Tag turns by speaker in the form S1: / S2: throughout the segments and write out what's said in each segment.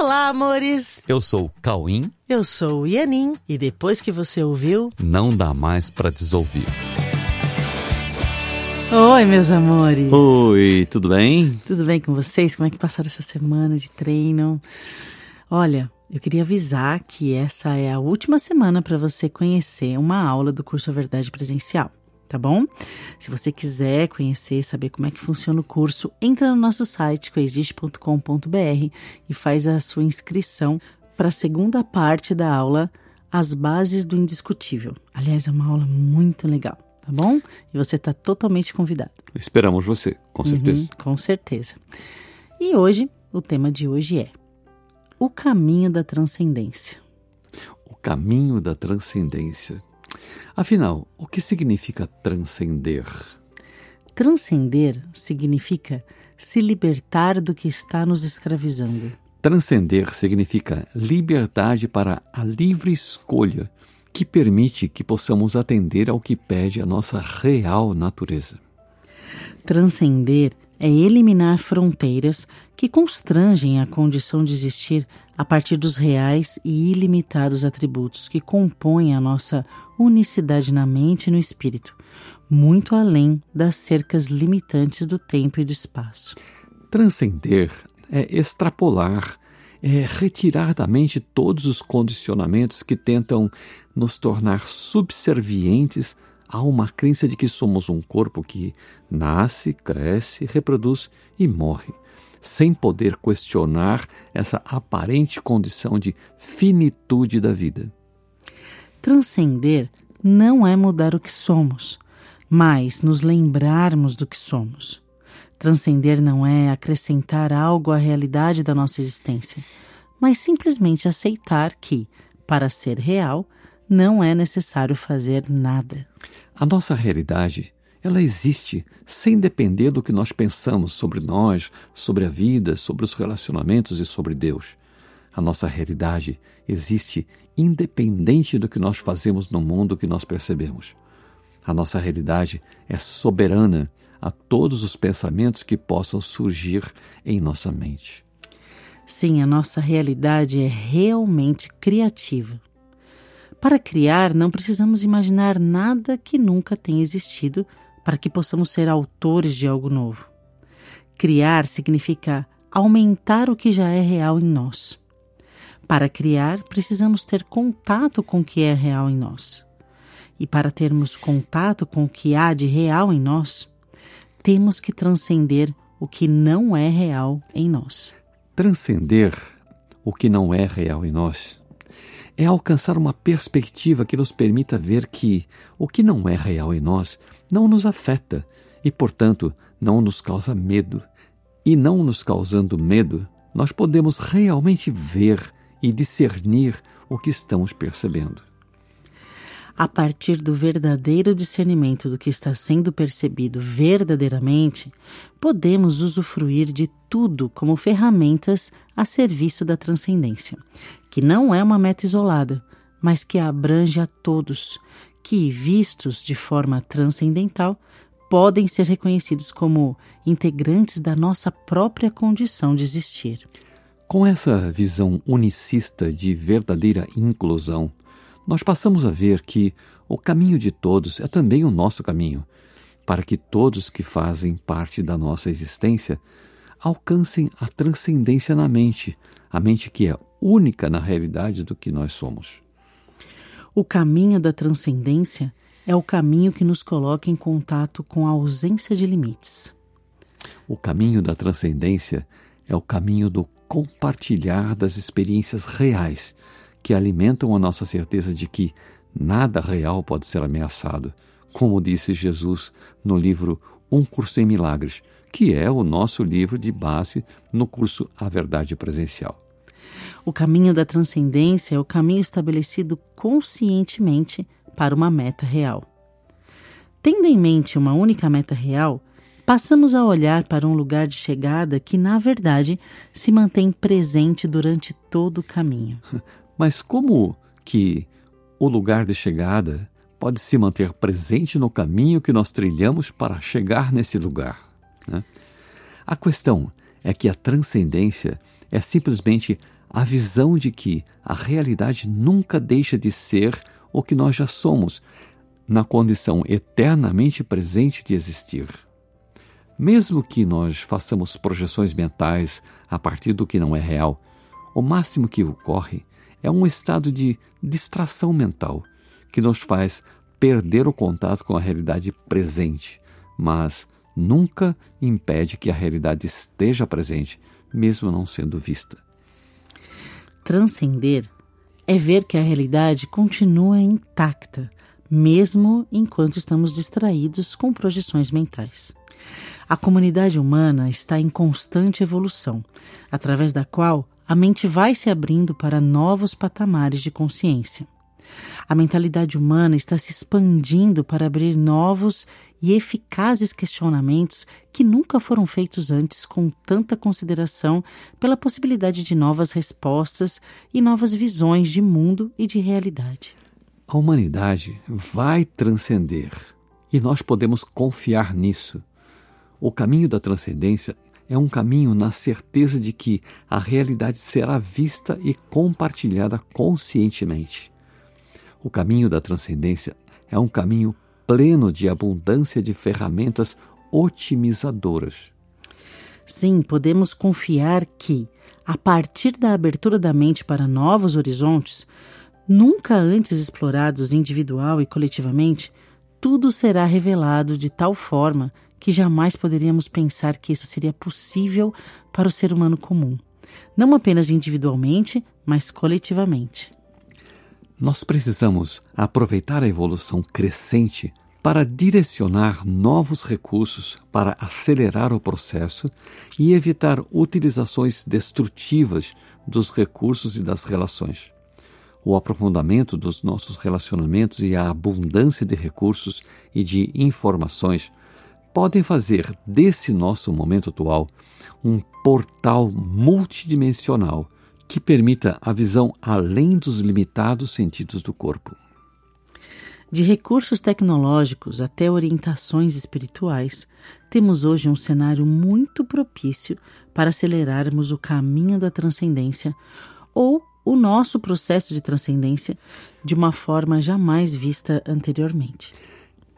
S1: Olá, amores!
S2: Eu sou o Cauim.
S1: Eu sou o Ianin. E depois que você ouviu,
S2: Não dá mais pra desouvir.
S1: Oi, meus amores!
S2: Oi, tudo bem?
S1: Tudo bem com vocês? Como é que passaram essa semana de treino? Olha, eu queria avisar que essa é a última semana para você conhecer uma aula do curso A Verdade Presencial, tá bom? Se você quiser conhecer, saber como é que funciona o curso, entra no nosso site coexiste.com.br e faz a sua inscrição para a segunda parte da aula As Bases do Indiscutível. Aliás, é uma aula muito legal, tá bom? E você está totalmente convidado.
S2: Esperamos você, com certeza.
S1: Uhum, com certeza. E hoje, o tema de hoje é o caminho da transcendência.
S2: O caminho da transcendência. Afinal, o que significa transcender?
S1: Transcender significa se libertar do que está nos escravizando.
S2: Transcender significa liberdade para a livre escolha, que permite que possamos atender ao que pede a nossa real natureza.
S1: Transcender é eliminar fronteiras que constrangem a condição de existir a partir dos reais e ilimitados atributos que compõem a nossa unicidade na mente e no espírito, muito além das cercas limitantes do tempo e do espaço.
S2: Transcender é extrapolar, é retirar da mente todos os condicionamentos que tentam nos tornar subservientes a uma crença de que somos um corpo que nasce, cresce, reproduz e morre, sem poder questionar essa aparente condição de finitude da vida.
S1: Transcender não é mudar o que somos, mas nos lembrarmos do que somos. Transcender não é acrescentar algo à realidade da nossa existência, mas simplesmente aceitar que, para ser real, não é necessário fazer nada.
S2: A nossa realidade, ela existe sem depender do que nós pensamos sobre nós, sobre a vida, sobre os relacionamentos e sobre Deus. A nossa realidade existe independente do que nós fazemos no mundo que nós percebemos. A nossa realidade é soberana a todos os pensamentos que possam surgir em nossa mente.
S1: Sim, a nossa realidade é realmente criativa. Para criar, não precisamos imaginar nada que nunca tenha existido para que possamos ser autores de algo novo. Criar significa aumentar o que já é real em nós. Para criar, precisamos ter contato com o que é real em nós. E para termos contato com o que há de real em nós, temos que transcender o que não é real em nós.
S2: Transcender o que não é real em nós é alcançar uma perspectiva que nos permita ver que o que não é real em nós não nos afeta e, portanto, não nos causa medo. E não nos causando medo, nós podemos realmente ver e discernir o que estamos percebendo.
S1: A partir do verdadeiro discernimento do que está sendo percebido verdadeiramente, podemos usufruir de tudo como ferramentas a serviço da transcendência, que não é uma meta isolada, mas que abrange a todos, que, vistos de forma transcendental, podem ser reconhecidos como integrantes da nossa própria condição de existir.
S2: Com essa visão unicista de verdadeira inclusão, nós passamos a ver que o caminho de todos é também o nosso caminho, para que todos que fazem parte da nossa existência alcancem a transcendência na mente, a mente que é única na realidade do que nós somos.
S1: O caminho da transcendência é o caminho que nos coloca em contato com a ausência de limites.
S2: O caminho da transcendência é o caminho do compartilhar das experiências reais que alimentam a nossa certeza de que nada real pode ser ameaçado, como disse Jesus no livro Um Curso em Milagres, que é o nosso livro de base no curso A Verdade Presencial.
S1: O caminho da transcendência é o caminho estabelecido conscientemente para uma meta real. Tendo em mente uma única meta real, passamos a olhar para um lugar de chegada que, na verdade, se mantém presente durante todo o caminho.
S2: Mas como que o lugar de chegada pode se manter presente no caminho que nós trilhamos para chegar nesse lugar? Né? A questão é que a transcendência é simplesmente a visão de que a realidade nunca deixa de ser o que nós já somos, na condição eternamente presente de existir. Mesmo que nós façamos projeções mentais a partir do que não é real, o máximo que ocorre é um estado de distração mental que nos faz perder o contato com a realidade presente, mas nunca impede que a realidade esteja presente, mesmo não sendo vista.
S1: Transcender é ver que a realidade continua intacta, mesmo enquanto estamos distraídos com projeções mentais. A comunidade humana está em constante evolução, através da qual a mente vai se abrindo para novos patamares de consciência. A mentalidade humana está se expandindo para abrir novos e eficazes questionamentos que nunca foram feitos antes com tanta consideração pela possibilidade de novas respostas e novas visões de mundo e de realidade.
S2: A humanidade vai transcender e nós podemos confiar nisso. O caminho da transcendência é um caminho na certeza de que a realidade será vista e compartilhada conscientemente. O caminho da transcendência é um caminho pleno de abundância de ferramentas otimizadoras.
S1: Sim, podemos confiar que, a partir da abertura da mente para novos horizontes, nunca antes explorados individual e coletivamente, tudo será revelado de tal forma que jamais poderíamos pensar que isso seria possível para o ser humano comum, não apenas individualmente, mas coletivamente.
S2: Nós precisamos aproveitar a evolução crescente para direcionar novos recursos para acelerar o processo e evitar utilizações destrutivas dos recursos e das relações. O aprofundamento dos nossos relacionamentos e a abundância de recursos e de informações podem fazer desse nosso momento atual um portal multidimensional que permita a visão além dos limitados sentidos do corpo.
S1: De recursos tecnológicos até orientações espirituais, temos hoje um cenário muito propício para acelerarmos o caminho da transcendência ou o nosso processo de transcendência de uma forma jamais vista anteriormente.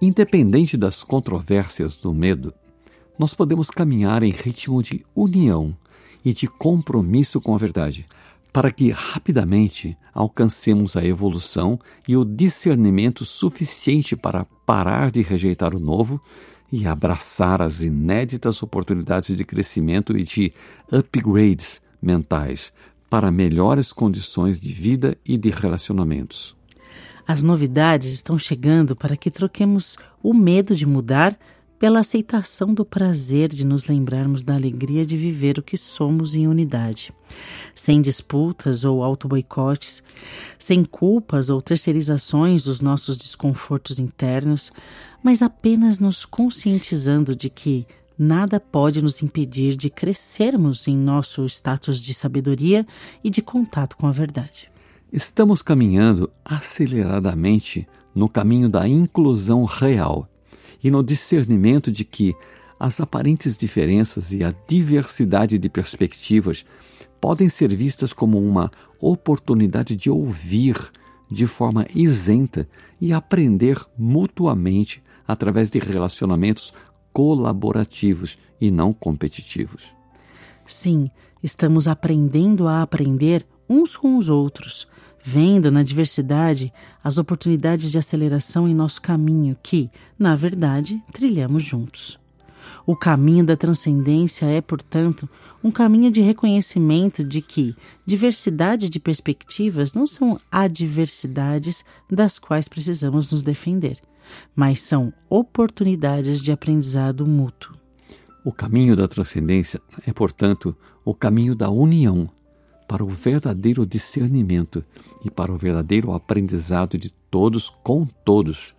S2: Independente das controvérsias do medo, nós podemos caminhar em ritmo de união e de compromisso com a verdade, para que rapidamente alcancemos a evolução e o discernimento suficiente para parar de rejeitar o novo e abraçar as inéditas oportunidades de crescimento e de upgrades mentais para melhores condições de vida e de relacionamentos.
S1: As novidades estão chegando para que troquemos o medo de mudar pela aceitação do prazer de nos lembrarmos da alegria de viver o que somos em unidade, sem disputas ou auto-boicotes, sem culpas ou terceirizações dos nossos desconfortos internos, mas apenas nos conscientizando de que nada pode nos impedir de crescermos em nosso status de sabedoria e de contato com a verdade.
S2: Estamos caminhando aceleradamente no caminho da inclusão real e no discernimento de que as aparentes diferenças e a diversidade de perspectivas podem ser vistas como uma oportunidade de ouvir de forma isenta e aprender mutuamente através de relacionamentos colaborativos e não competitivos.
S1: Sim, estamos aprendendo a aprender uns com os outros, vendo na diversidade as oportunidades de aceleração em nosso caminho que, na verdade, trilhamos juntos. O caminho da transcendência é, portanto, um caminho de reconhecimento de que diversidade de perspectivas não são adversidades das quais precisamos nos defender, mas são oportunidades de aprendizado mútuo.
S2: O caminho da transcendência é, portanto, o caminho da união para o verdadeiro discernimento e para o verdadeiro aprendizado de todos com todos,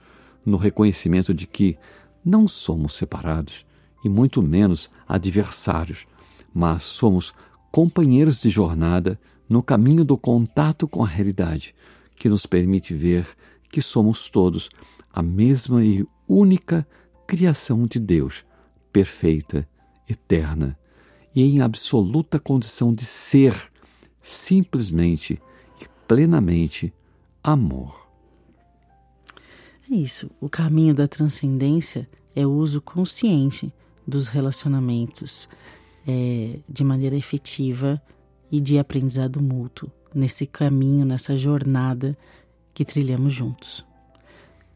S2: no reconhecimento de que não somos separados e muito menos adversários, mas somos companheiros de jornada no caminho do contato com a realidade, que nos permite ver que somos todos a mesma e única criação de Deus, perfeita, eterna e em absoluta condição de ser, simplesmente plenamente amor.
S1: É isso. O caminho da transcendência é o uso consciente dos relacionamentos é, de maneira efetiva e de aprendizado mútuo nesse caminho, nessa jornada que trilhamos juntos.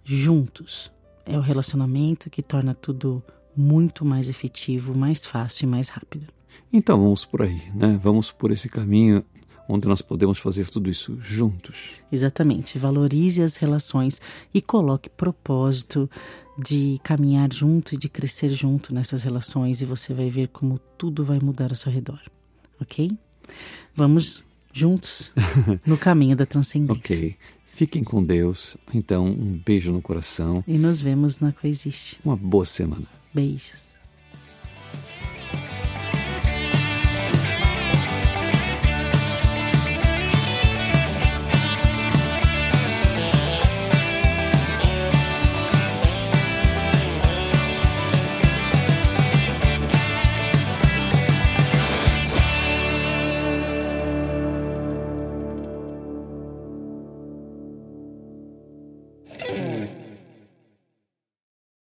S1: Juntos é o relacionamento que torna tudo muito mais efetivo, mais fácil e mais rápido.
S2: Então vamos por aí, né? Vamos por esse caminho onde nós podemos fazer tudo isso juntos.
S1: Exatamente. Valorize as relações e coloque propósito de caminhar junto e de crescer junto nessas relações e você vai ver como tudo vai mudar ao seu redor. Ok? Vamos juntos no caminho da transcendência.
S2: ok. Fiquem com Deus. Então, um beijo no coração.
S1: E nos vemos na Coexiste.
S2: Uma boa semana.
S1: Beijos.